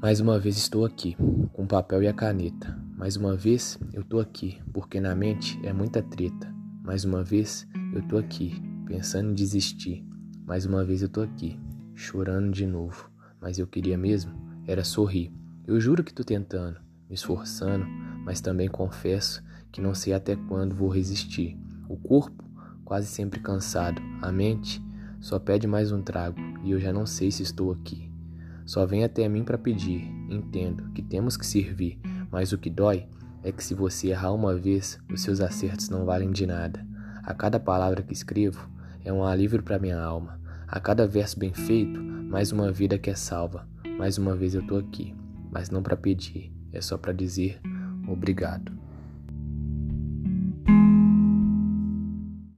Mais uma vez estou aqui, com o papel e a caneta. Mais uma vez eu tô aqui, porque na mente é muita treta. Mais uma vez eu tô aqui, pensando em desistir. Mais uma vez eu tô aqui, chorando de novo. Mas eu queria mesmo era sorrir. Eu juro que tô tentando, me esforçando, mas também confesso que não sei até quando vou resistir. O corpo quase sempre cansado, a mente só pede mais um trago e eu já não sei se estou aqui. Só vem até mim para pedir. Entendo que temos que servir, mas o que dói é que se você errar uma vez, os seus acertos não valem de nada. A cada palavra que escrevo é um alívio para minha alma. A cada verso bem feito, mais uma vida que é salva. Mais uma vez eu tô aqui, mas não para pedir, é só para dizer obrigado.